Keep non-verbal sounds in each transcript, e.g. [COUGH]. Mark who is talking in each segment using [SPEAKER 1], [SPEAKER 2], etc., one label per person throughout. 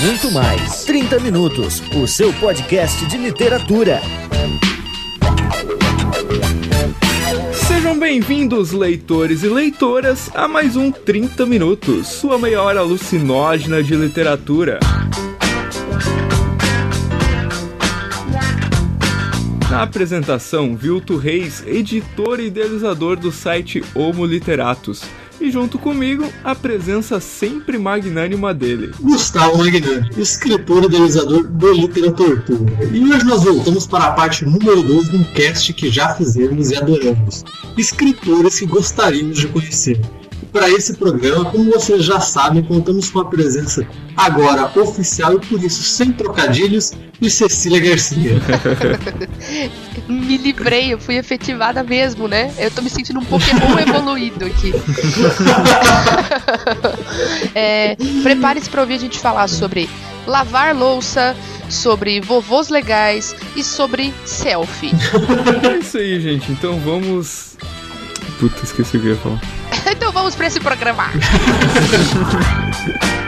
[SPEAKER 1] muito mais. 30 Minutos, o seu podcast de literatura.
[SPEAKER 2] Sejam bem-vindos, leitores e leitoras, a mais um 30 Minutos, sua meia hora alucinógena de literatura. Na apresentação, Vilto Reis, editor e idealizador do site Homo Literatus. E junto comigo, a presença sempre magnânima dele.
[SPEAKER 3] Gustavo Magnani, escritor e idealizador do Literatura. E hoje nós voltamos para a parte número 2 de um cast que já fizemos e adoramos. Escritores que gostaríamos de conhecer para esse programa, como vocês já sabem, contamos com a presença agora oficial e por isso sem trocadilhos de Cecília Garcia. [LAUGHS]
[SPEAKER 4] me livrei, eu fui efetivada mesmo, né? Eu tô me sentindo um Pokémon [LAUGHS] evoluído aqui. [LAUGHS] é, Prepare-se para ouvir a gente falar sobre lavar louça, sobre vovôs legais e sobre selfie.
[SPEAKER 2] É isso aí, gente. Então vamos. Puta, esqueci o que eu ia falar. [LAUGHS]
[SPEAKER 4] então vamos para esse programa. [LAUGHS]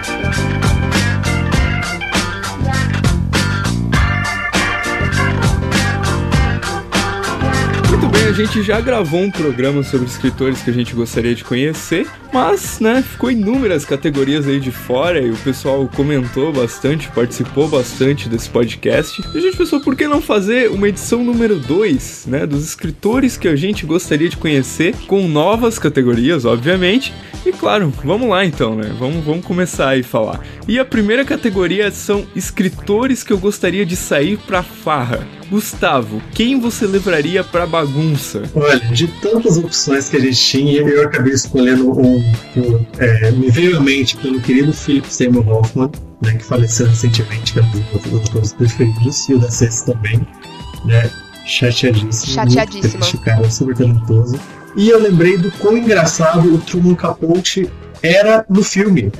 [SPEAKER 2] gente já gravou um programa sobre escritores que a gente gostaria de conhecer, mas, né, ficou inúmeras categorias aí de fora e o pessoal comentou bastante, participou bastante desse podcast. E a gente pensou, por que não fazer uma edição número 2, né, dos escritores que a gente gostaria de conhecer, com novas categorias, obviamente. E claro, vamos lá então, né, vamos, vamos começar aí a falar. E a primeira categoria são escritores que eu gostaria de sair pra farra. Gustavo, quem você levaria pra bagunça?
[SPEAKER 3] Olha, de tantas opções que a gente tinha, eu acabei escolhendo um que é, me veio à mente pelo querido Philip Seymour Hoffman, né, que faleceu recentemente, que é um dos meus autores preferidos, e o da Ceci também, né? Chateadíssimo.
[SPEAKER 4] Chateadíssimo.
[SPEAKER 3] Muito cara, super talentoso. E eu lembrei do quão engraçado o Truman Capote era no filme.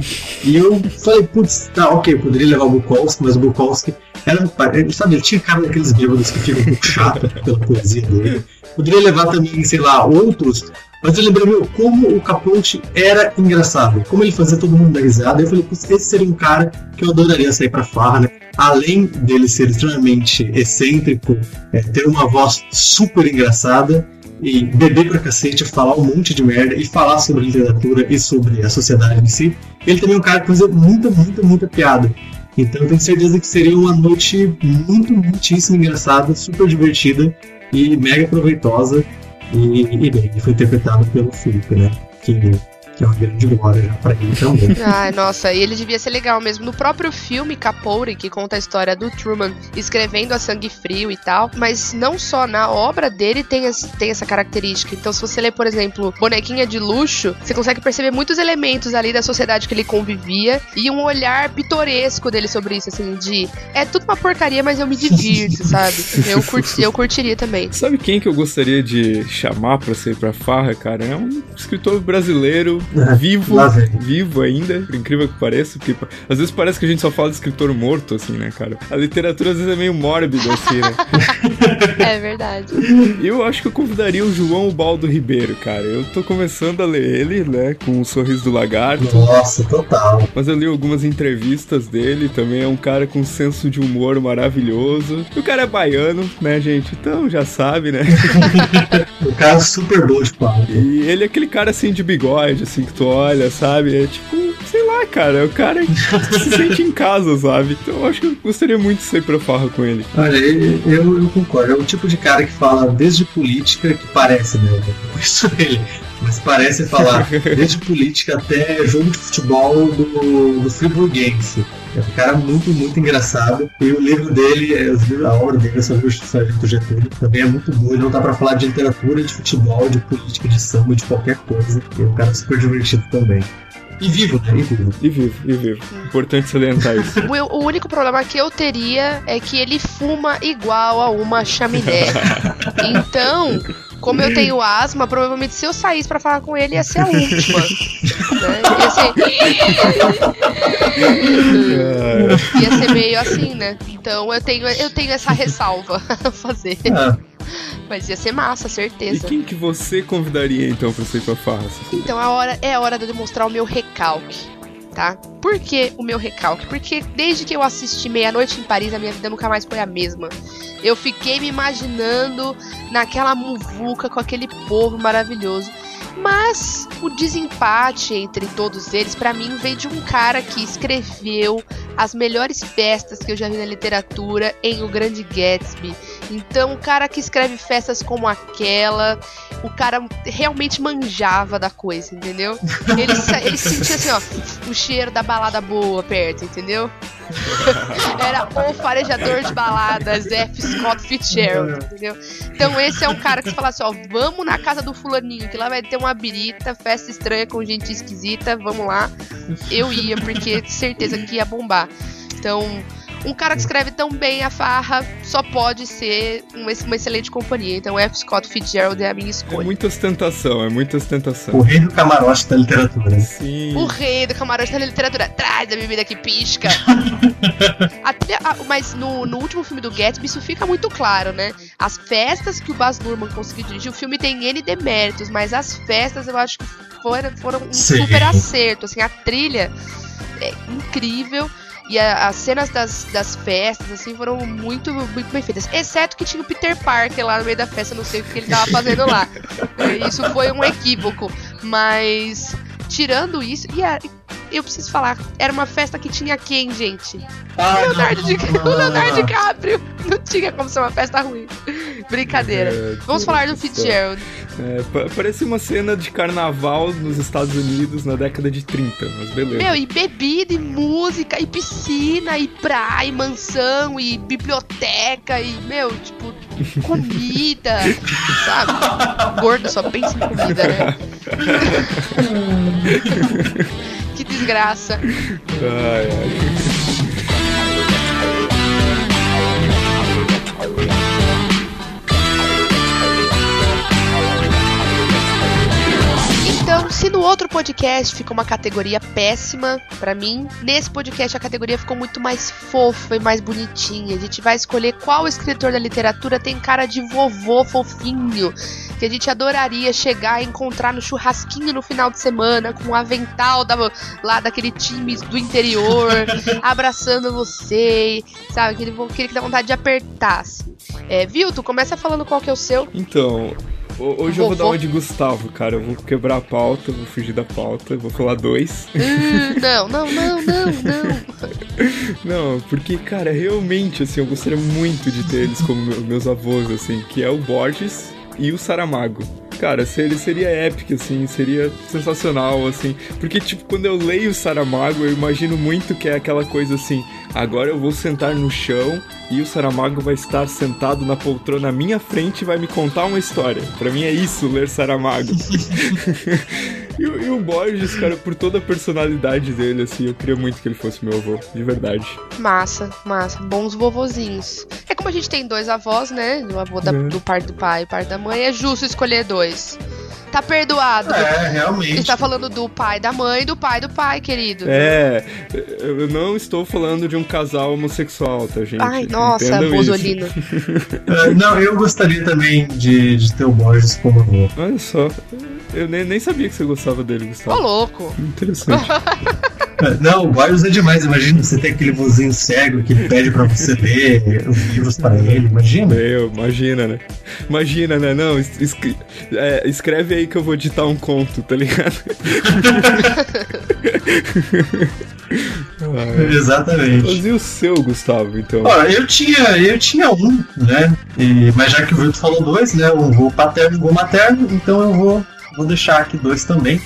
[SPEAKER 3] E eu falei, putz, tá, ok, eu poderia levar o Bukowski, mas o Bukowski era, sabe, ele tinha cara daqueles bêbados que ficam um pouco chato [LAUGHS] pela poesia dele. Poderia levar também, sei lá, outros, mas eu lembrei, meu, como o Caponte era engraçado, como ele fazia todo mundo dar risada. Eu falei, esse seria um cara que eu adoraria sair pra farra, né? Além dele ser extremamente excêntrico, é, ter uma voz super engraçada e beber pra cacete, falar um monte de merda e falar sobre literatura e sobre a sociedade em si, ele também é um cara que fazia muita, muita, muita piada. Então eu tenho certeza que seria uma noite muito, muitíssimo engraçada, super divertida e mega proveitosa. E, e bem, foi interpretado pelo Felipe, né? Que que é uma grande glória já pra ele também.
[SPEAKER 4] Ai, nossa, e ele devia ser legal mesmo. No próprio filme Capouri, que conta a história do Truman escrevendo a sangue frio e tal, mas não só na obra dele tem, as, tem essa característica. Então, se você ler, por exemplo, Bonequinha de Luxo, você consegue perceber muitos elementos ali da sociedade que ele convivia e um olhar pitoresco dele sobre isso, assim, de é tudo uma porcaria, mas eu me divirto, sabe? Eu, curti, eu curtiria também.
[SPEAKER 2] Sabe quem que eu gostaria de chamar pra ser pra farra, cara? É um escritor brasileiro [LAUGHS] vivo, vivo ainda, por incrível que pareça, porque às vezes parece que a gente só fala de escritor morto, assim, né, cara? A literatura às vezes é meio mórbida, assim, né? [LAUGHS]
[SPEAKER 4] é verdade.
[SPEAKER 2] Eu acho que eu convidaria o João Baldo Ribeiro, cara. Eu tô começando a ler ele, né, com o Sorriso do Lagarto.
[SPEAKER 3] Nossa, total.
[SPEAKER 2] Mas eu li algumas entrevistas dele, também é um cara com um senso de humor maravilhoso. E o cara é baiano, né, gente? Então já sabe, né? [LAUGHS]
[SPEAKER 3] o cara é super bom de.
[SPEAKER 2] E ele é aquele cara assim de bigode, assim, assim que tu olha, sabe? É tipo, sei lá, cara, é o cara que se [LAUGHS] sente em casa, sabe? Então eu acho que eu gostaria muito de sair pra farra com ele.
[SPEAKER 3] Olha, eu, eu concordo. É o tipo de cara que fala desde política, que parece, né? Eu conheço ele. Mas parece falar [LAUGHS] desde política até jogo de futebol do, do Friburguense. É um cara muito, muito engraçado. E o livro dele, é, a obra dele sobre o Sargento Getúlio, também é muito boa. Ele não dá pra falar de literatura, de futebol, de política, de samba, de qualquer coisa. E é um cara super divertido também. E vivo, né? E vivo.
[SPEAKER 2] E vivo, e vivo. Importante salientar isso. [LAUGHS]
[SPEAKER 4] O, o único problema que eu teria é que ele fuma igual a uma chaminé. [LAUGHS] então, como eu tenho [CLEARS THROAT] asma, provavelmente se eu saísse pra falar com ele ia ser a [LAUGHS] última. né? Ia ser. ia ser meio assim, né? Então eu tenho, eu tenho essa ressalva [LAUGHS] a fazer. Ah. Mas ia ser massa, certeza.
[SPEAKER 2] E quem que você convidaria então pra sair pra farra?
[SPEAKER 4] Então a hora, é a hora de eu demonstrar o meu recalque tá? Por que o meu recalque? Porque desde que eu assisti Meia-Noite em Paris, a minha vida nunca mais foi a mesma. Eu fiquei me imaginando naquela muvuca com aquele povo maravilhoso. Mas o desempate entre todos eles, para mim, vem de um cara que escreveu as melhores festas que eu já vi na literatura em O Grande Gatsby. Então, o cara que escreve festas como aquela, o cara realmente manjava da coisa, entendeu? Ele, ele sentia assim, ó, o cheiro da balada boa perto, entendeu? [LAUGHS] Era o farejador de baladas, F. Scott Fitzgerald, entendeu? Então esse é um cara que fala assim, ó, vamos na casa do fulaninho, que lá vai ter uma birita, festa estranha com gente esquisita, vamos lá. Eu ia, porque certeza que ia bombar. Então, um cara que escreve tão bem a farra só pode ser uma, uma excelente companhia. Então, F. Scott Fitzgerald é a minha
[SPEAKER 2] É
[SPEAKER 4] escolha.
[SPEAKER 2] muita ostentação, é muita ostentação.
[SPEAKER 3] O rei do camarote da literatura.
[SPEAKER 2] Sim.
[SPEAKER 4] O rei do camarote da literatura. Traz a bebida que pisca. [LAUGHS] A trilha- a- mas no, no último filme do Gatsby, isso fica muito claro, né? As festas que o Baz Luhrmann conseguiu dirigir, o filme tem N deméritos, mas as festas eu acho que foram, foram um
[SPEAKER 3] Sim.
[SPEAKER 4] super acerto. Assim, a trilha é incrível. E a- as cenas das, das festas, assim, foram muito, muito bem feitas. Exceto que tinha o Peter Parker lá no meio da festa, não sei o que ele tava fazendo lá. [LAUGHS] Isso foi um equívoco. Mas, tirando isso, e a- eu preciso falar, era uma festa que tinha quem, gente?
[SPEAKER 3] Ah,
[SPEAKER 4] Leonardo, Di-
[SPEAKER 3] não, não,
[SPEAKER 4] o Leonardo. DiCaprio. Não tinha como ser uma festa ruim. Brincadeira.
[SPEAKER 2] É,
[SPEAKER 4] Vamos falar do Fitzgerald.
[SPEAKER 2] É, pa- parece uma cena de carnaval nos Estados Unidos na década de 30, mas beleza.
[SPEAKER 4] Meu, e bebida, e música, e piscina, e praia, e mansão, e biblioteca, e, meu, tipo, [LAUGHS] comida, sabe? Gordo só pensa em comida, né? [LAUGHS] que desgraça.
[SPEAKER 2] Ai, ai.
[SPEAKER 4] Se no outro podcast ficou uma categoria péssima pra mim, nesse podcast a categoria ficou muito mais fofa e mais bonitinha. A gente vai escolher qual escritor da literatura tem cara de vovô fofinho, que a gente adoraria chegar e encontrar no churrasquinho no final de semana com um avental da, lá daquele time do interior, [LAUGHS] abraçando você, sabe? Aquele, aquele que dá vontade de apertar. Assim. É, viu? Tu começa falando qual que é o seu.
[SPEAKER 2] Então, ho- hoje eu vou dar uma de Gustavo, cara. Eu vou quebrar a pauta, vou fugir da pauta, vou falar dois.
[SPEAKER 4] Hum, não, não, não, não, não. [LAUGHS]
[SPEAKER 2] Não, porque, cara, realmente, assim, eu gostaria muito de ter eles como meu- meus avós, assim, que é o Borges e o Saramago. Cara, seria, seria épico, assim, seria sensacional, assim. Porque, tipo, quando eu leio Saramago, eu imagino muito que é aquela coisa assim: agora eu vou sentar no chão e o Saramago vai estar sentado na poltrona à minha frente e vai me contar uma história. Pra mim é isso, ler Saramago. [LAUGHS] e, o- e o Borges, cara, por toda a personalidade dele, assim, eu queria muito que ele fosse meu avô, de verdade.
[SPEAKER 4] Massa, massa. Bons vovozinhos. É como a gente tem dois avós, né? O avô da-
[SPEAKER 2] Uhum.
[SPEAKER 4] do par do pai e par da mãe. É justo escolher dois. Tá perdoado.
[SPEAKER 3] É, realmente.
[SPEAKER 4] Você tá falando do pai da mãe e do pai do pai, querido.
[SPEAKER 2] É, eu não estou falando de um casal homossexual, tá, gente?
[SPEAKER 4] Ai, nossa. Bozolino. [LAUGHS]
[SPEAKER 3] É, não, eu gostaria também de, de ter o Borges como avô.
[SPEAKER 2] Olha só, eu nem, nem sabia que você gostava dele,
[SPEAKER 4] Ô,
[SPEAKER 2] Gustavo.
[SPEAKER 4] louco.
[SPEAKER 2] Interessante. [LAUGHS]
[SPEAKER 3] É, Não, o Borges é demais. Imagina você ter aquele vozinho cego que ele pede pra você ler os livros pra ele. Imagina.
[SPEAKER 2] Meu, imagina, né? Imagina, né? Não, es- é, escreve aí que eu vou editar um conto, tá ligado? [LAUGHS]
[SPEAKER 3] Exatamente.
[SPEAKER 2] E o seu, Gustavo, então?
[SPEAKER 3] Ó, eu tinha, eu tinha um, né? E- mas já que o Vitor falou dois, né? Um voo paterno e um voo materno, então eu vou, vou deixar aqui dois também.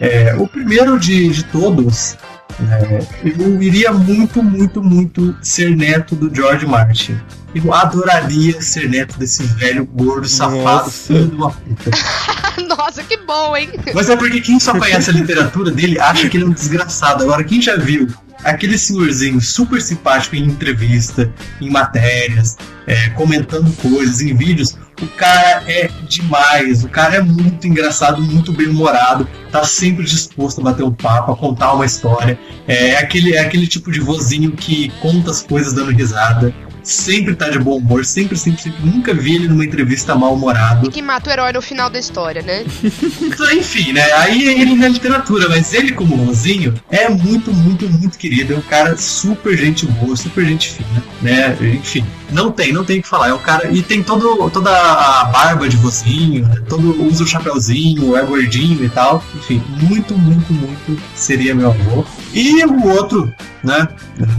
[SPEAKER 3] É, o primeiro de, de todos, é, eu iria muito, muito, muito ser neto do George Martin. Eu adoraria ser neto desse velho gordo safado, filho de uma puta. [LAUGHS]
[SPEAKER 4] Nossa, que bom, hein?
[SPEAKER 3] Mas é porque quem só conhece a literatura dele acha que ele é um desgraçado. Agora, quem já viu aquele senhorzinho super simpático em entrevista, em matérias, é, comentando coisas, em vídeos, o cara é demais. O cara é muito engraçado, muito bem-humorado, tá sempre disposto a bater um papo, a contar uma história. É aquele, é aquele tipo de vozinho que conta as coisas dando risada. Sempre tá de bom humor, sempre, sempre, sempre. Nunca vi ele numa entrevista mal-humorado.
[SPEAKER 4] E que mata o herói no final da história, né? [LAUGHS]
[SPEAKER 3] Então, enfim, né? Aí ele na literatura, mas ele como Ronzinho é muito, muito, muito querido. É um cara super gente boa, super gente fina, né? Enfim, não tem, não tem o que falar. É um cara. E tem todo, toda a barba de vozinho, né? todo, usa o chapéuzinho, é gordinho e tal. Enfim, muito, muito, muito seria meu avô. E o outro, né?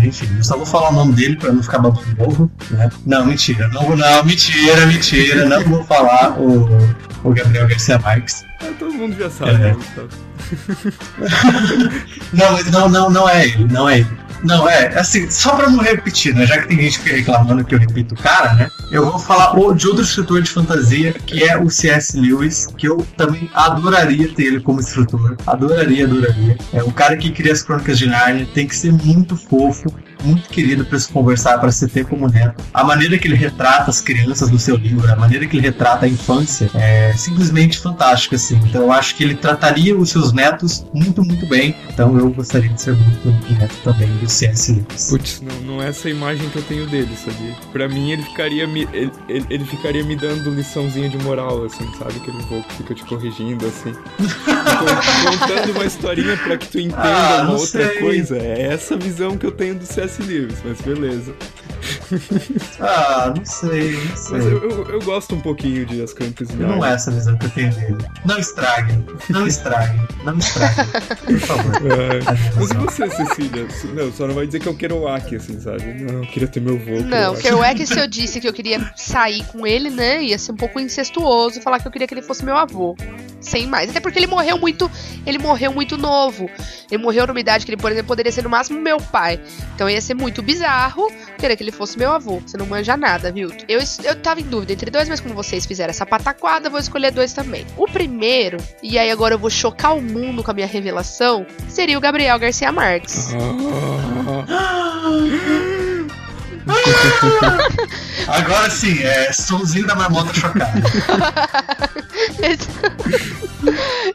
[SPEAKER 3] Enfim, eu só vou falar o nome dele pra não ficar babando novo, né? Não, mentira, não, não, mentira, mentira, não vou falar o, o Gabriel Garcia Marques.
[SPEAKER 2] É, todo mundo já sabe,
[SPEAKER 3] É.
[SPEAKER 2] né, Gustavo? [LAUGHS]
[SPEAKER 3] Não, não, não, não é ele, não é ele. Não, é, assim, só pra não repetir, né? Já que tem gente reclamando que eu repito o cara, né? Eu vou falar de outro escritor de fantasia, que é o C.S. Lewis, que eu também adoraria ter ele como escritor. Adoraria, adoraria. É o cara que cria as crônicas de Narnia, tem que ser muito fofo, muito querido pra se conversar, pra se ter como neto. A maneira que ele retrata as crianças do seu livro, a maneira que ele retrata a infância, é simplesmente fantástica, assim. Então eu acho que ele trataria os seus netos muito, muito bem. Então eu gostaria de ser muito neto também do C.S. Lewis.
[SPEAKER 2] Putz, não, não é essa imagem que eu tenho dele, sabia? Pra mim, ele ficaria me, ele, ele- ele ficaria me dando liçãozinha de moral, assim, sabe? Aquele vô que fica te corrigindo, assim. Con- Contando uma historinha pra que tu entenda
[SPEAKER 3] Ah,
[SPEAKER 2] uma outra
[SPEAKER 3] sei.
[SPEAKER 2] coisa. É essa visão que eu tenho do C.S. Lewis, mas beleza. [LAUGHS]
[SPEAKER 3] Ah, não sei, não sei.
[SPEAKER 2] Mas eu, eu, eu gosto um pouquinho de As Crônicas de
[SPEAKER 3] Não é essa visão que eu tenho dele. Não estrague, não estrague, não estrague. Por favor. [LAUGHS]
[SPEAKER 2] É. Mas e você, Cecília? Não, só não vai dizer que é o Kerouac, assim, sabe? Não, eu queria ter meu vô.
[SPEAKER 4] Não,
[SPEAKER 2] Kerouac.
[SPEAKER 4] Kerouac, se eu disse que eu queria sair com ele, né? Ia ser um pouco incestuoso falar que eu queria que ele fosse meu avô. Sem mais. Até porque ele morreu muito. Ele morreu muito novo. Ele morreu numa idade que ele, por exemplo, poderia ser no máximo meu pai. Então ia ser muito bizarro querer que ele fosse meu avô. Você não manja nada, viu? Eu, eu tava em dúvida entre dois, mas como vocês fizeram essa pataquada, eu vou escolher dois também. O primeiro, e aí agora eu vou chocar o mundo com a minha revelação, seria o Gabriel Garcia Marques.
[SPEAKER 2] Ah, [LAUGHS]
[SPEAKER 3] Agora sim, é somzinho da marmota chocada. [LAUGHS]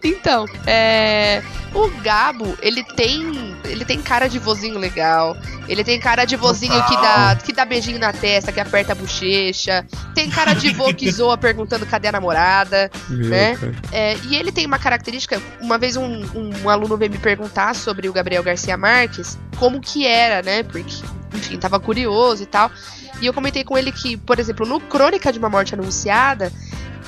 [SPEAKER 4] então, é. O Gabo, ele tem. Ele tem cara de vozinho legal. Ele tem cara de vozinho que dá, que dá beijinho na testa, que aperta a bochecha. Tem cara de vô que [LAUGHS] zoa perguntando cadê a namorada.
[SPEAKER 2] meu,
[SPEAKER 4] Né? É, e ele tem uma característica. Uma vez um, um aluno veio me perguntar sobre o Gabriel Garcia Marques, como que era, né? Porque, enfim, tava curioso e tal. E eu comentei com ele que, por exemplo, no Crônica de uma Morte Anunciada,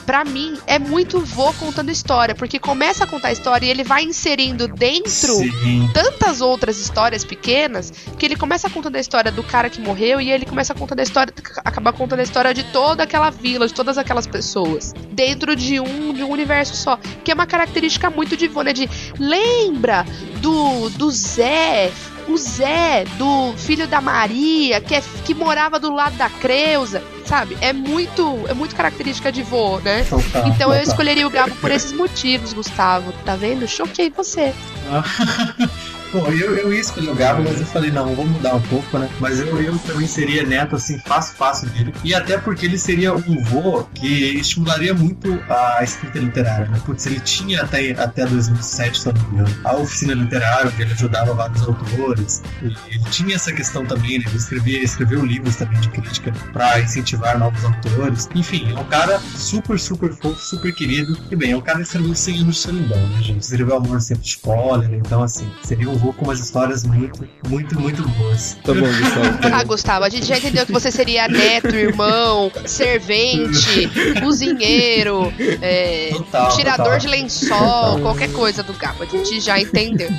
[SPEAKER 4] pra mim é muito vô contando história, porque começa a contar a história e ele vai inserindo dentro
[SPEAKER 3] Sim.
[SPEAKER 4] tantas outras histórias pequenas que ele começa contando a história do cara que morreu e ele começa contando a história acaba contando a história de toda aquela vila, de todas aquelas pessoas, dentro de um de um universo só, que é uma característica muito de vô, né, de lembra do do Zé o Zé, do filho da Maria, que, é, que morava do lado da Creuza, sabe? É muito, é muito característica de vô, né?
[SPEAKER 3] Total,
[SPEAKER 4] Então eu
[SPEAKER 3] total.
[SPEAKER 4] escolheria o Gabo por esses motivos, Gustavo. Tá vendo? Choquei você. [LAUGHS]
[SPEAKER 3] Bom, eu, eu ia escolher o Gabo, mas eu falei, não, vou mudar um pouco, né? Mas eu, eu também seria neto, assim, fácil, fácil dele. E até porque ele seria um vô que estimularia muito a escrita literária, né? Putz, ele tinha até, até 2007, se eu não me engano, a oficina literária, onde ele ajudava vários autores. E ele tinha essa questão também, né? Ele escrevia, escreveu livros também de crítica pra incentivar novos autores. Enfim, é um cara super, super fofo, super querido. E bem, é um cara que escreveu 100 anos de solidão, né, gente? Escreveu Amor Sempre Spoiler, então, assim, seria um vô com umas histórias muito, muito, muito boas.
[SPEAKER 2] Tá bom, Gustavo. Tá
[SPEAKER 4] Ah. Gustavo, a gente já entendeu que você seria neto, irmão, servente, cozinheiro, é,
[SPEAKER 3] Total,
[SPEAKER 4] tirador
[SPEAKER 3] total.
[SPEAKER 4] de lençol, qualquer coisa do Gabo. A gente já entendeu.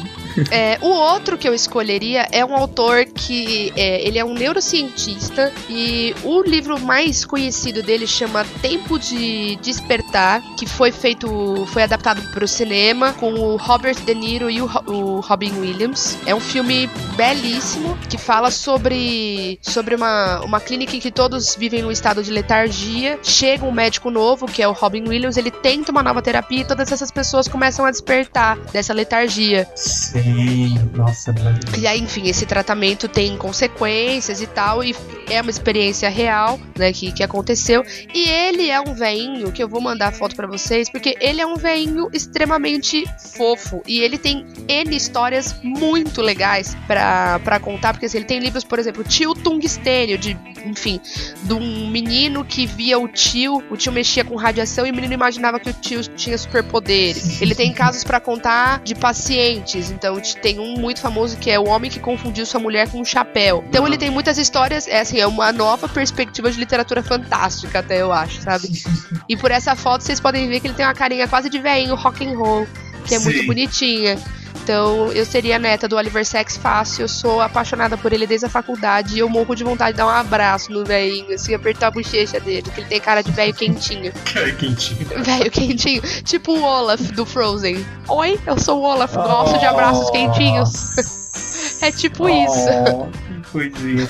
[SPEAKER 4] É, o outro que eu escolheria é um autor que é, ele é um neurocientista e o livro mais conhecido dele chama Tempo de Despertar, que foi feito, foi adaptado para o cinema com o Robert De Niro e o, o Robin Williams. É um filme belíssimo que fala sobre, sobre uma, uma clínica em que todos vivem num estado de letargia. Chega um médico novo, que é o Robin Williams, ele tenta uma nova terapia e todas essas pessoas começam a despertar dessa letargia.
[SPEAKER 3] Sim. Nossa,
[SPEAKER 4] E aí, enfim, esse tratamento tem consequências e tal, e é uma experiência real, né, que, que aconteceu. E ele é um veinho, que eu vou mandar foto para vocês, porque ele é um veinho extremamente fofo. E ele tem N histórias muito legais para contar, porque assim, ele tem livros, por exemplo, Tio Tungstênio, de, enfim, de um menino que via o tio, o tio mexia com radiação e o menino imaginava que o tio tinha superpoderes. Ele tem casos para contar de pacientes, então tem um muito famoso que é o homem que confundiu sua mulher com um chapéu. Então ele tem muitas histórias, é assim, é uma nova perspectiva de literatura fantástica, até eu acho, sabe? E por essa foto vocês podem ver que ele tem uma carinha quase de velhinho rock and roll, que é Sim. muito bonitinha. Então, eu seria neta do Oliver Sacks fácil. Eu sou apaixonada por ele desde a faculdade. E eu morro de vontade de dar um abraço no velhinho, assim, apertar a bochecha dele, que ele tem cara de velho quentinho. [LAUGHS]
[SPEAKER 3] Cara quentinho.
[SPEAKER 4] Velho quentinho. Tipo o Olaf do Frozen. Oi, eu sou o Olaf, gosto oh, de abraços quentinhos. [LAUGHS] é tipo oh, isso.
[SPEAKER 3] Que [LAUGHS] coisinha.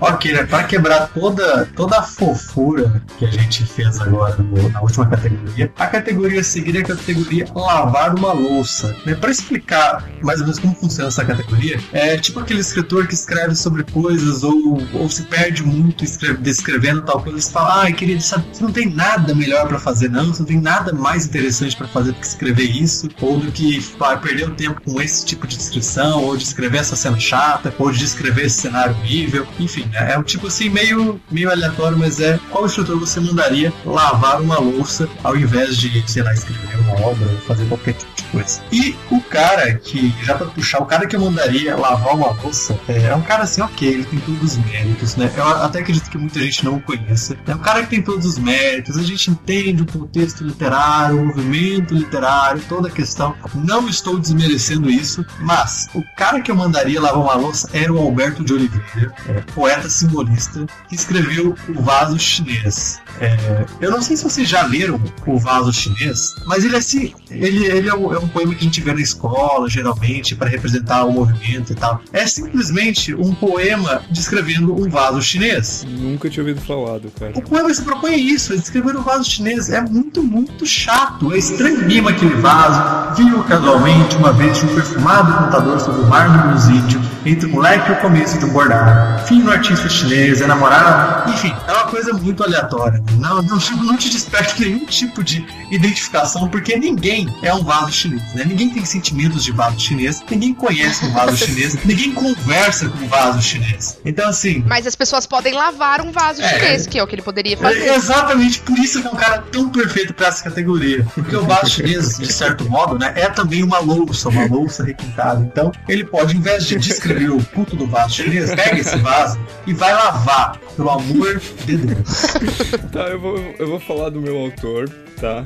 [SPEAKER 3] Ok, né? Pra quebrar toda, toda a fofura que a gente fez agora no, na última categoria, a categoria a seguir é a categoria lavar uma louça. Né? Pra explicar mais ou menos como funciona essa categoria, é tipo aquele escritor que escreve sobre coisas ou, ou se perde muito escreve, descrevendo tal coisa e fala, ah, querido, sabe, você não tem nada melhor para fazer, não, você não tem nada mais interessante para fazer do que escrever isso, ou do que ah, perder o tempo com esse tipo de descrição, ou de escrever essa cena chata, ou de descrever escrever esse cenário horrível. Enfim, né? é um tipo assim meio, meio aleatório, mas é qual instrutor você mandaria lavar uma louça ao invés de, sei lá, escrever uma obra ou fazer qualquer tipo de coisa. E o cara que, já pra puxar, o cara que eu mandaria lavar uma louça é, é um cara assim, ok, ele tem todos os méritos, né? Eu até acredito que muita gente não o conheça. É um cara que tem todos os méritos, a gente entende o contexto literário, o movimento literário, toda a questão. Não estou desmerecendo isso, mas o cara que eu mandaria lavar uma louça era o Alberto Alberto de Oliveira, poeta simbolista, que escreveu O Vaso Chinês. É, eu não sei se vocês já leram O Vaso Chinês, mas ele, é assim, ele, ele é, um, é um poema que a gente vê na escola, geralmente, para representar o movimento e tal. É simplesmente um poema descrevendo um vaso chinês.
[SPEAKER 2] Nunca tinha ouvido falar do cara.
[SPEAKER 3] O poema se propõe isso, é descrever um vaso chinês. É muito, muito chato. É estranhíssimo aquele vaso. Viu casualmente uma vez um perfumado contador sobre o mar do Lusídio, entre o moleque e o começo de um bordado. Fim no artista chinês, é namorado. Enfim, é uma coisa muito aleatória. Não, não, não te desperta nenhum tipo de identificação, porque ninguém é um vaso chinês, né? Ninguém tem sentimentos de vaso chinês, ninguém conhece um vaso [LAUGHS] chinês, ninguém conversa com um vaso chinês. Então, assim.
[SPEAKER 4] Mas as pessoas podem lavar um vaso é, chinês, que é o que ele poderia fazer.
[SPEAKER 3] É exatamente por isso que é um cara tão perfeito para essa categoria. Porque o vaso chinês, de certo modo, né, é também uma louça, uma louça requintada. Então, ele pode, em vez de descrever o puto do vaso chinês, pega esse vaso e vai lavar, pelo amor de Deus. [LAUGHS]
[SPEAKER 2] tá, eu vou, eu vou falar do meu autor, tá?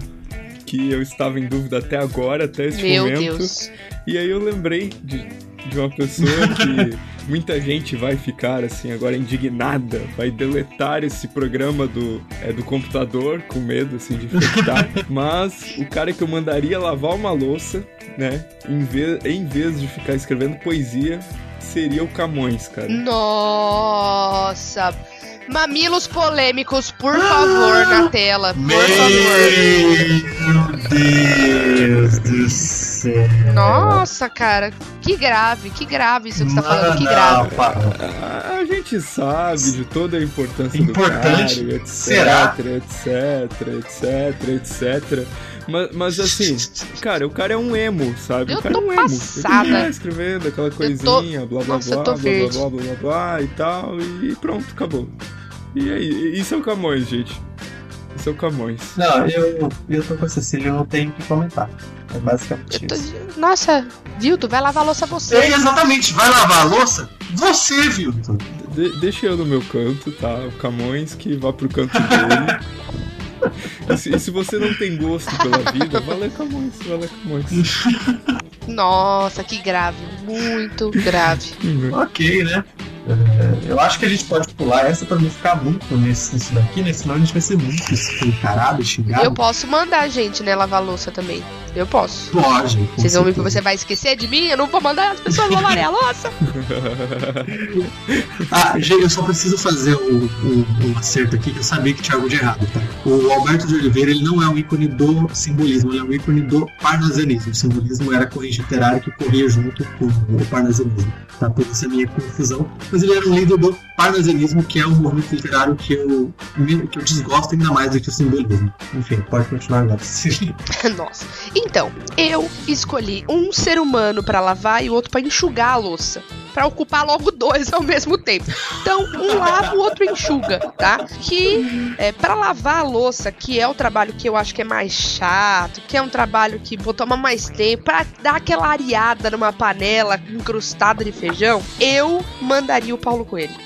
[SPEAKER 2] Que eu estava em dúvida até agora, até esse
[SPEAKER 4] meu
[SPEAKER 2] momento.
[SPEAKER 4] Deus.
[SPEAKER 2] E aí eu lembrei de, de uma pessoa [LAUGHS] que muita gente vai ficar assim agora indignada, vai deletar esse programa do, é, do computador com medo assim de infectar. [LAUGHS] Mas o cara que eu mandaria lavar uma louça, né, em vez, em vez de ficar escrevendo poesia, seria o Camões, cara.
[SPEAKER 4] Nossa! Mamilos polêmicos, por favor, na tela. Por
[SPEAKER 3] Meu
[SPEAKER 4] favor.
[SPEAKER 3] Deus do céu.
[SPEAKER 4] Nossa, cara, que grave, que grave isso que você tá falando, que grave.
[SPEAKER 2] A, gente sabe de toda a importância
[SPEAKER 3] Importante.
[SPEAKER 2] do cara, etc,
[SPEAKER 3] Será?
[SPEAKER 2] etc, etc, etc. Mas, mas assim, cara, o cara é um emo, sabe?
[SPEAKER 4] Eu
[SPEAKER 2] o cara
[SPEAKER 4] tô
[SPEAKER 2] é um emo.
[SPEAKER 4] passada.
[SPEAKER 2] Ele tá escrevendo aquela coisinha, blá blá
[SPEAKER 4] Nossa, eu
[SPEAKER 2] blá,
[SPEAKER 4] tô
[SPEAKER 2] blá,
[SPEAKER 4] verde.
[SPEAKER 2] blá blá blá blá e tal, e pronto, acabou. E aí, isso é o Camões, gente. Isso é o Camões.
[SPEAKER 3] Não, eu, eu tô com a Cecília, eu não tenho o que comentar. É basicamente
[SPEAKER 4] tô-
[SPEAKER 3] isso.
[SPEAKER 4] Nossa, Vilto, vai lavar a louça você.
[SPEAKER 3] É, exatamente, vai lavar a louça? Você, Vilton.
[SPEAKER 2] De- deixa eu no meu canto, tá? O Camões que vá pro canto dele. [LAUGHS] E se, e se você não tem gosto pela vida, vai ler Camões, vai ler Camões.
[SPEAKER 4] Nossa, que grave, muito grave.
[SPEAKER 3] Ok, né? É, eu acho que a gente pode pular essa pra não ficar muito nesse, nisso daqui, né? Senão a gente vai ser muito escancarado, xingado.
[SPEAKER 4] Eu posso mandar a gente, né, lavar louça também. Eu posso.
[SPEAKER 3] Pode.
[SPEAKER 4] Vocês vão me, você vai esquecer de mim? Eu não vou mandar as pessoas lavarem a louça. [LAUGHS]
[SPEAKER 3] Ah, gente, eu só preciso fazer um, um- um acerto aqui que eu sabia que tinha algo de errado, tá? O Alberto de Oliveira, ele não é um ícone do simbolismo, ele é um ícone do parnasianismo. O simbolismo era a corrente literária que corria junto com o parnasianismo, tá? Por isso a minha confusão. Mas ele era um líder do parnasianismo, que é um movimento literário que eu, que eu desgosto ainda mais do que o simbolismo. Enfim, pode continuar agora. [LAUGHS] [LAUGHS]
[SPEAKER 4] Nossa. Então, eu escolhi um ser humano pra lavar e outro pra enxugar a louça. Pra ocupar logo dois ao mesmo tempo. Então, um lava, o outro enxuga, tá? Que é, para lavar a louça, que é o trabalho que eu acho que é mais chato, que é um trabalho que vou tomar mais tempo, pra dar aquela areada numa panela incrustada de feijão, eu mandaria o Paulo Coelho.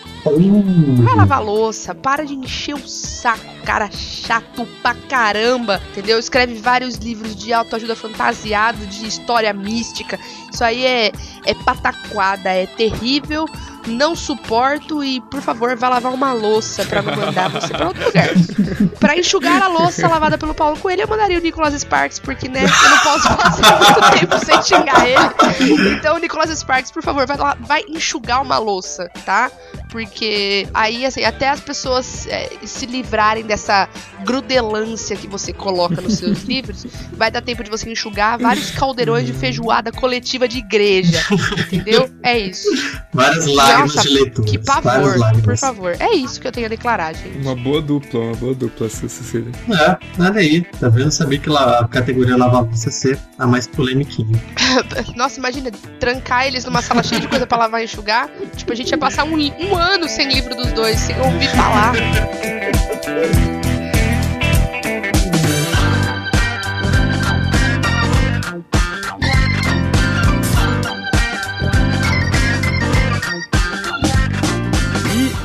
[SPEAKER 4] Vai lavar louça, para de encher o saco, cara chato pra caramba, entendeu? Escreve vários livros de autoajuda fantasiado, de história mística. Isso aí é, é pataquada, é terrível, não suporto e, por favor, vai lavar uma louça pra não mandar você pra outro lugar. Pra enxugar a louça lavada pelo Paulo Coelho, eu mandaria o Nicholas Sparks, porque, né, eu não posso passar muito tempo sem xingar ele. Então, Nicholas Sparks, por favor, vai, lá, vai enxugar uma louça, tá? Porque aí, assim, até as pessoas é, se livrarem dessa grudelância que você coloca nos seus [LAUGHS] livros, vai dar tempo de você enxugar vários caldeirões de feijoada coletiva de igreja. Entendeu? É isso.
[SPEAKER 3] Várias lágrimas
[SPEAKER 4] Nossa. Que pavor, por favor. É isso que eu tenho a declarar, gente.
[SPEAKER 2] Uma boa dupla, uma boa dupla, Cecília.
[SPEAKER 3] É, nada aí. Tá vendo? Eu sabia que a categoria lava louça ser a mais polemiquinha. [LAUGHS]
[SPEAKER 4] Nossa, imagina, trancar eles numa sala cheia de coisa pra lavar e enxugar. Tipo, a gente ia passar um, um ano sem livro dos dois, sem ouvir falar. [LAUGHS]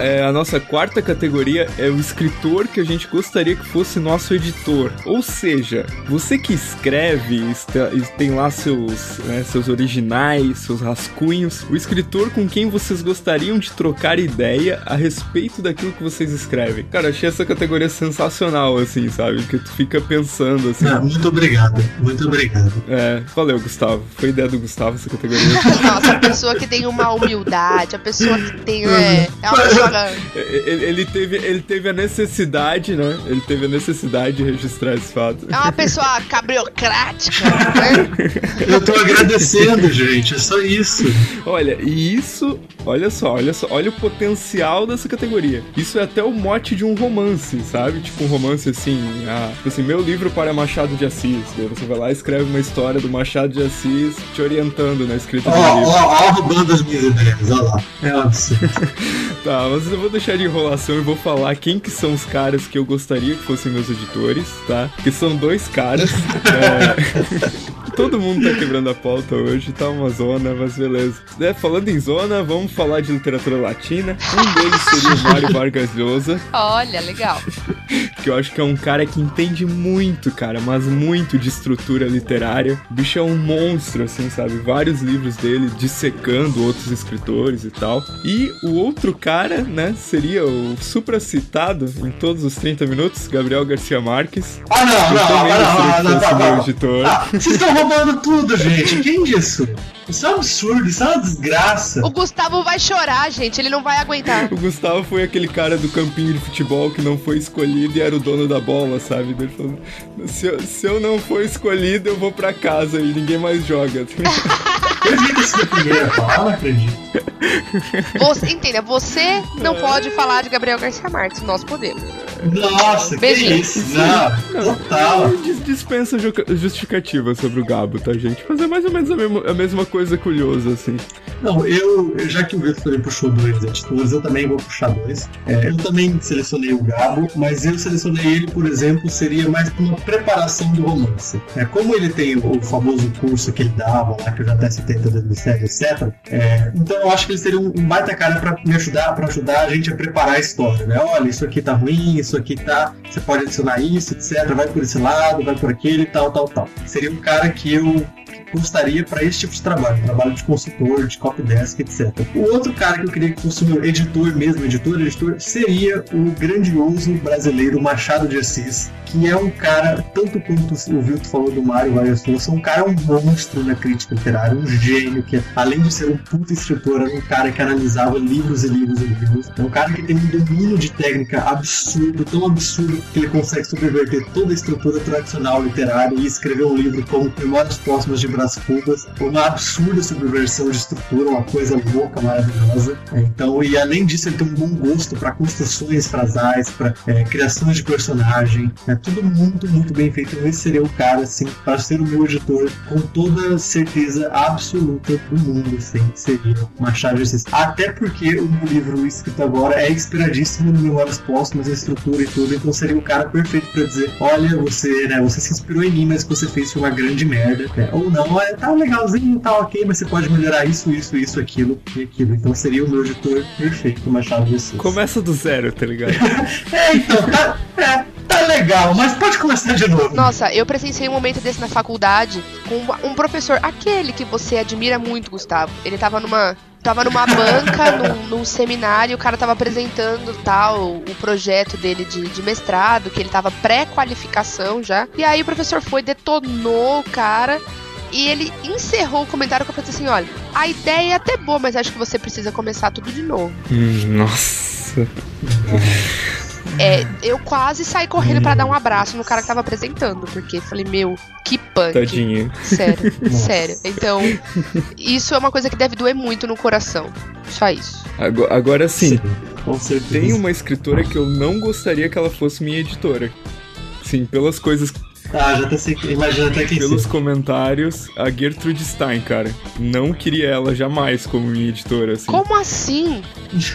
[SPEAKER 2] é, a nossa quarta categoria é o escritor que a gente gostaria que fosse nosso editor. Ou seja, você que escreve está- e tem lá seus, né, seus originais, seus rascunhos, o escritor com quem vocês gostariam de trocar ideia a respeito daquilo que vocês escrevem. Cara, achei essa categoria sensacional, assim, sabe? Que tu fica pensando, assim.
[SPEAKER 3] Ah, muito obrigado, muito obrigado.
[SPEAKER 2] É, valeu, Gustavo. Foi ideia do Gustavo essa categoria. [LAUGHS]
[SPEAKER 4] Nossa, a pessoa que tem uma humildade, a pessoa que tem. É, é uma pessoa.
[SPEAKER 2] Ele, ele teve, ele teve a necessidade, né? Ele teve a necessidade de registrar esse fato.
[SPEAKER 4] É uma pessoa cabriocrática, né? [LAUGHS]
[SPEAKER 3] Eu tô agradecendo, gente, é só isso.
[SPEAKER 2] Olha, e isso, olha só, olha só, olha o potencial dessa categoria. Isso é até o mote de um romance, sabe? Tipo um romance assim, ah, tipo assim, meu livro para Machado de Assis. Daí você vai lá e escreve uma história do Machado de Assis te orientando na escrita
[SPEAKER 3] Ó,
[SPEAKER 2] do
[SPEAKER 3] ó,
[SPEAKER 2] livro.
[SPEAKER 3] ó, roubando as minhas ideias, ó lá. É um absurdo. [LAUGHS]
[SPEAKER 2] Tá, mas eu vou deixar de enrolação e vou falar quem que são os caras que eu gostaria que fossem meus editores, tá? Que são dois caras. [LAUGHS] é, Todo mundo tá quebrando a pauta hoje, tá uma zona, mas beleza. É, falando em zona, vamos falar de literatura latina. Um deles seria o Mário Vargas Llosa,
[SPEAKER 4] Olha, legal. [LAUGHS]
[SPEAKER 2] que eu acho que é um cara que entende muito, cara, mas muito de estrutura literária. O bicho é um monstro, assim, sabe? Vários livros dele dissecando outros escritores e tal. E o outro cara, né, seria o supracitado em todos os 30 minutos, Gabriel Garcia Marques.
[SPEAKER 3] Ah, não,
[SPEAKER 2] Eu
[SPEAKER 3] não,
[SPEAKER 2] também
[SPEAKER 3] não,
[SPEAKER 2] gostaria
[SPEAKER 3] não,
[SPEAKER 2] que
[SPEAKER 3] não,
[SPEAKER 2] fosse meu
[SPEAKER 3] não,
[SPEAKER 2] editor.
[SPEAKER 3] não. Ah, Vocês estão roubando tudo, gente. Quem isso? Isso é um absurdo, isso é uma desgraça.
[SPEAKER 4] O Gustavo vai chorar, gente. Ele não vai aguentar.
[SPEAKER 2] O Gustavo foi aquele cara do campinho de futebol que não foi escolhido e era o dono da bola, sabe? Ele falou: se eu, se eu não for escolhido, eu vou pra casa e ninguém mais joga. [LAUGHS]
[SPEAKER 3] Eu acredito isso da primeira fala, não acredito.
[SPEAKER 4] Você, entenda, você não pode falar de Gabriel Garcia Marques. Nós podemos.
[SPEAKER 3] Nossa, que
[SPEAKER 4] Beijinho.
[SPEAKER 3] isso? Não, total.
[SPEAKER 2] Dis- Dispensa ju- justificativa sobre o Gabo, tá, gente? Mas é mais ou menos a mesma, a mesma coisa curiosa, assim.
[SPEAKER 3] Não, eu, já que o também puxou dois editores, eu também vou puxar dois. É, eu também selecionei o Gabo, mas eu selecionei ele, por exemplo, seria mais para uma preparação do romance. É, como ele tem o, famoso curso que ele dava lá, que eu já até citei em 2007, etc. É, então eu acho que ele seria um, um baita cara para me ajudar, para ajudar a gente a preparar a história, né? Olha, isso aqui tá ruim, isso aqui tá. Você pode adicionar isso, etc. Vai por esse lado, vai por aquele, tal, tal, tal. Seria um cara que eu gostaria para esse tipo de trabalho, trabalho de consultor, de copydesk, etc. O outro cara que eu queria que fosse meu editor mesmo, editor, editor, seria o grandioso brasileiro Machado de Assis, que é um cara, tanto quanto o Vilto falou do Mário Vargas Llosa, um cara um monstro na crítica literária, um gênio que, além de ser um puta escritor, era um cara que analisava livros e livros e livros. É um cara que tem um domínio de técnica absurdo, tão absurdo que ele consegue subverter toda a estrutura tradicional literária e escrever um livro como Memórias Póstumas de Cubas, uma absurda subversão de estrutura, uma coisa louca, maravilhosa. Então, e além disso, ele tem um bom gosto para construções frasais, para é, criações de personagem, é tudo muito, muito bem feito. Esse seria o cara, assim, para ser o meu editor, com toda certeza absoluta do mundo, assim, seria uma chave assim. Até porque o meu livro escrito agora é inspiradíssimo no Memórias Póstumas, a estrutura e tudo, então seria o cara perfeito para dizer: olha, você, né, você se inspirou em mim, mas que você fez uma grande merda. Né? Ou não, olha, tá legalzinho, tá ok, mas você pode melhorar isso, isso, isso, aquilo e aquilo. Então seria o meu editor perfeito, Machado de Assis.
[SPEAKER 2] Começa do zero, tá ligado? [LAUGHS]
[SPEAKER 3] é, então, tá, é, tá legal, mas pode começar de novo.
[SPEAKER 4] Nossa, eu presenciei um momento desse na faculdade com um professor, aquele que você admira muito, Gustavo. Ele tava numa tava numa banca, [LAUGHS] num, num, seminário, o cara tava apresentando tal o projeto dele de, de mestrado, que ele tava pré-qualificação já. E aí o professor foi, detonou o cara. E ele encerrou o comentário com a frase assim: olha, a ideia é até boa, mas acho que você precisa começar tudo de novo.
[SPEAKER 2] Hum, nossa.
[SPEAKER 4] É, eu quase saí correndo para dar um abraço no cara que tava apresentando, porque falei, meu, que punk.
[SPEAKER 2] Tadinho.
[SPEAKER 4] Sério, sério. Então, isso é uma coisa que deve doer muito no coração. Só isso.
[SPEAKER 2] Agora, agora sim,
[SPEAKER 3] sim
[SPEAKER 2] tem uma escritora que eu não gostaria que ela fosse minha editora. Sim, pelas coisas
[SPEAKER 3] ah, já sei, imagina até quem
[SPEAKER 2] Pelos comentários, a Gertrude Stein, cara. Não queria ela jamais como minha editora, assim.
[SPEAKER 4] Como assim?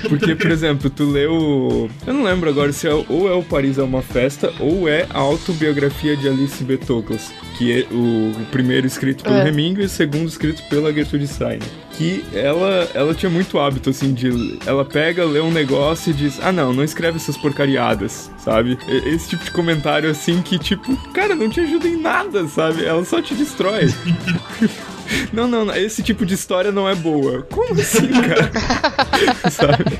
[SPEAKER 2] Porque, por exemplo, tu leu. Eu não lembro agora se é ou é o Paris é uma festa ou é a autobiografia de Alice B. Douglas, que é o, o primeiro escrito pelo é. Hemingway e o segundo escrito pela Gertrude Stein que ela, ela tinha muito hábito, assim, de. Ela pega, lê um negócio e diz: Ah, não, não escreve essas porcariadas, sabe? Esse tipo de comentário, assim, que, tipo, cara, não te ajuda em nada, sabe? Ela só te destrói. [LAUGHS] Não, não, não, esse tipo de história não é boa. Como assim, cara? [LAUGHS] Sabe?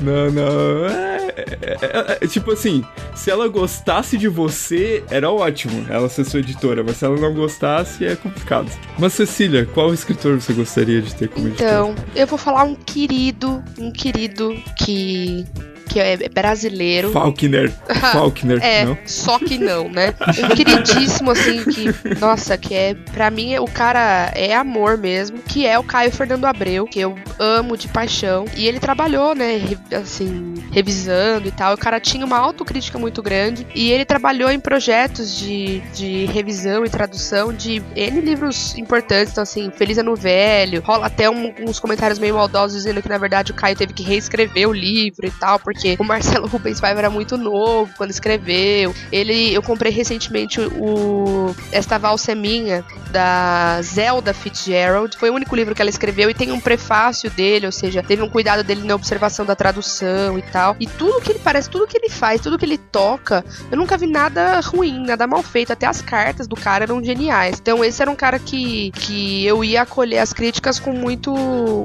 [SPEAKER 2] Não, não. É, é, é, é, tipo assim, se ela gostasse de você, era ótimo ela ser sua editora, mas se ela não gostasse, é complicado. Mas Cecília, qual escritor você gostaria de ter como
[SPEAKER 4] então,
[SPEAKER 2] editor?
[SPEAKER 4] Então, eu vou falar um querido, um querido que que é brasileiro.
[SPEAKER 2] Faulkner. [LAUGHS] Faulkner,
[SPEAKER 4] é,
[SPEAKER 2] não?
[SPEAKER 4] só que não, né? Um queridíssimo, assim, que, nossa, que é, pra mim, o cara é amor mesmo, que é o Caio Fernando Abreu, que eu amo de paixão. E ele trabalhou, né, assim, revisando e tal. O cara tinha uma autocrítica muito grande. E ele trabalhou em projetos de, de revisão e tradução de N livros importantes. Então, assim, Feliz Ano Velho. Rola até um, uns comentários meio maldosos dizendo que, na verdade, o Caio teve que reescrever o livro e tal, porque porque o Marcelo Rubens Paiva era muito novo quando escreveu. Ele, eu comprei recentemente o Esta Valsa é Minha, da Zelda Fitzgerald. Foi o único livro que ela escreveu e tem um prefácio dele, ou seja, teve um cuidado dele na observação da tradução e tal. E tudo que ele parece, tudo que ele faz, tudo que ele toca, eu nunca vi nada ruim, nada mal feito. Até as cartas do cara eram geniais. Então esse era um cara que, que eu ia acolher as críticas com muito,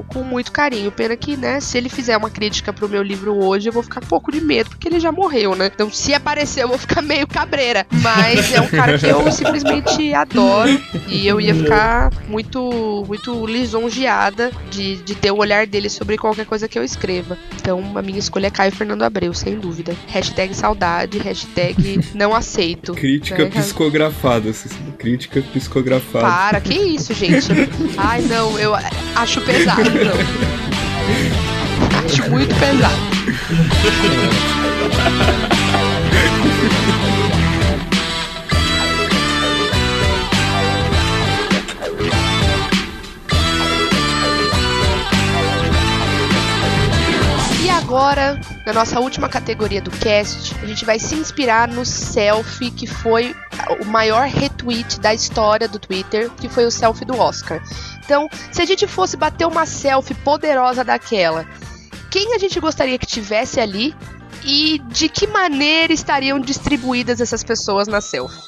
[SPEAKER 4] com muito carinho. Pena que, né, se ele fizer uma crítica pro meu livro hoje, eu vou ficar com um pouco de medo, porque ele já morreu, né? Então, se aparecer, eu vou ficar meio cabreira. Mas é um cara que eu [LAUGHS] simplesmente adoro. E eu ia ficar muito, muito lisonjeada de, de ter o olhar dele sobre qualquer coisa que eu escreva. Então, a minha escolha é Caio Fernando Abreu, sem dúvida. Hashtag saudade, hashtag não aceito.
[SPEAKER 2] Crítica né? psicografada, Crítica psicografada.
[SPEAKER 4] Para, que isso, gente? Ai, não, eu acho pesado, não. [LAUGHS] Acho muito pesado. E agora, na nossa última categoria do cast, a gente vai se inspirar no selfie que foi o maior retweet da história do Twitter, que foi o selfie do Oscar. Então, se a gente fosse bater uma selfie poderosa daquela, quem a gente gostaria que tivesse ali e de que maneira estariam distribuídas essas pessoas na selfie.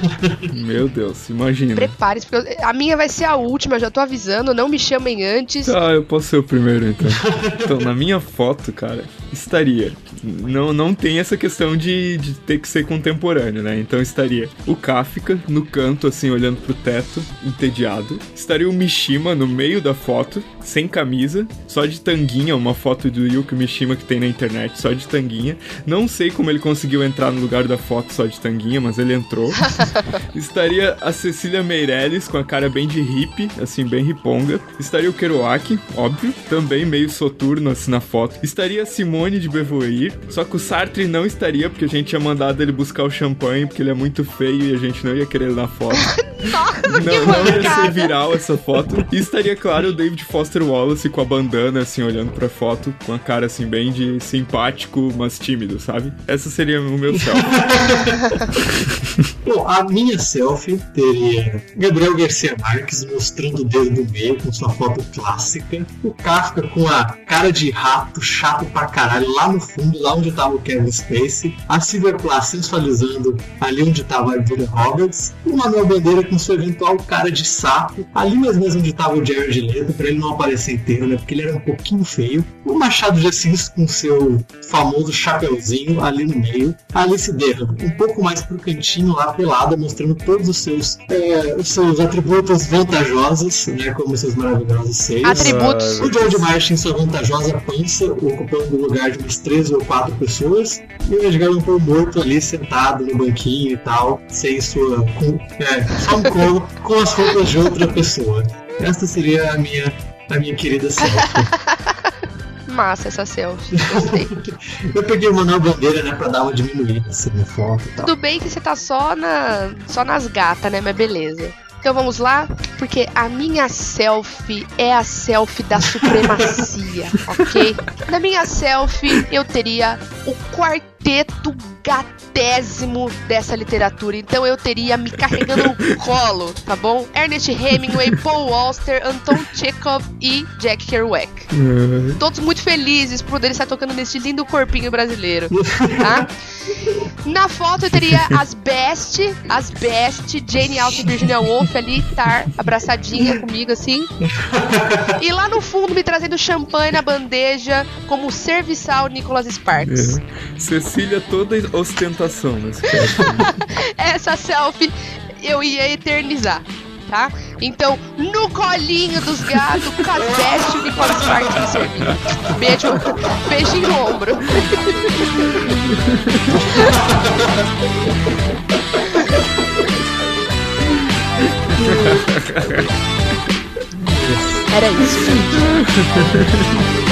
[SPEAKER 4] [LAUGHS]
[SPEAKER 2] Meu Deus, imagina.
[SPEAKER 4] Prepare-se, porque a minha vai ser a última, já tô avisando, não me chamem antes.
[SPEAKER 2] Ah, eu posso ser o primeiro então. [LAUGHS] então, na minha foto, cara, estaria não, não tem essa questão de, de ter que ser contemporâneo, né? Então estaria o Kafka no canto, assim, olhando pro teto, entediado. Estaria o Mishima no meio da foto, sem camisa, só de tanguinha, uma foto do Yuki Mishima que tem na internet, só de tanguinha. Não sei como ele conseguiu entrar no lugar da foto só de tanguinha, mas ele entrou. [LAUGHS] estaria a Cecília Meirelles com a cara bem de hippie, assim, bem riponga. Estaria o Kerouac, óbvio, também meio soturno assim na foto. Estaria a Simone de Beauvoir, só que o Sartre não estaria, porque a gente tinha mandado ele buscar o champanhe, porque ele é muito feio e a gente não ia querer ele na foto. [LAUGHS]
[SPEAKER 4] Nossa,
[SPEAKER 2] não,
[SPEAKER 4] que
[SPEAKER 2] não ia ser viral essa foto. E estaria, claro, o David Foster Wallace com a bandana, assim, olhando pra foto, com a cara, assim, bem de simpático, mas tímido, sabe? Essa seria o meu selfie. [LAUGHS]
[SPEAKER 3] Bom, a minha selfie teria Gabriel Garcia Marques mostrando o dedo do meio com sua foto clássica, o Kafka com a cara de rato chato pra caralho lá no fundo, lá onde tava o Kevin Spacey, a Silver Plath sensualizando ali onde tava a Julia Roberts, o Manuel Bandeira com sua eventual cara de sapo, ali mesmo onde tava o Jared Leto, pra ele não aparecer inteiro, né, porque ele era um pouquinho feio, o Machado de Assis com seu famoso chapeuzinho ali no meio, a Alice Derham um pouco mais pro cantinho lá pelada, mostrando todos os seus, é, os seus atributos vantajosos, né, como seus maravilhosos seios.
[SPEAKER 4] Atributos.
[SPEAKER 3] O George Martin, sua vantajosa pança, ocupando o lugar de umas três ou quatro pessoas. E o Edgar Allan Poe morto ali, sentado no banquinho e tal, sem sua. Com, é, só um colo, com as roupas de outra pessoa. Essa seria a minha, a minha querida selfie. [LAUGHS]
[SPEAKER 4] Massa essa selfie. Gostei. [LAUGHS]
[SPEAKER 3] Eu peguei o Manuel Bandeira, né, pra dar uma diminuída assim na foto e tal.
[SPEAKER 4] Tudo bem que você tá só, na, só nas gatas, né? Mas beleza. Então vamos lá, porque a minha selfie é a selfie da supremacia, [LAUGHS] ok? Na minha selfie eu teria o quarteto gatésimo dessa literatura. Então eu teria me carregando no [LAUGHS] colo, tá bom? Ernest Hemingway, Paul Auster, Anton Chekhov e Jack Kerouac. Todos muito felizes por poderem estar tocando nesse lindo corpinho brasileiro, tá? [LAUGHS] Na foto eu teria as best, as best, Jane Austen e Virginia Woolf ali, estar abraçadinha comigo assim. E lá no fundo me trazendo champanhe na bandeja como serviçal Nicholas Sparks.
[SPEAKER 2] É. Cecília toda ostentação nesse. [LAUGHS]
[SPEAKER 4] Essa selfie eu ia eternizar. Tá? Então, no colinho dos gatos, best, o Nicholas Sparks me servindo. Beijo, beijinho no ombro. [LAUGHS] Era isso, gente.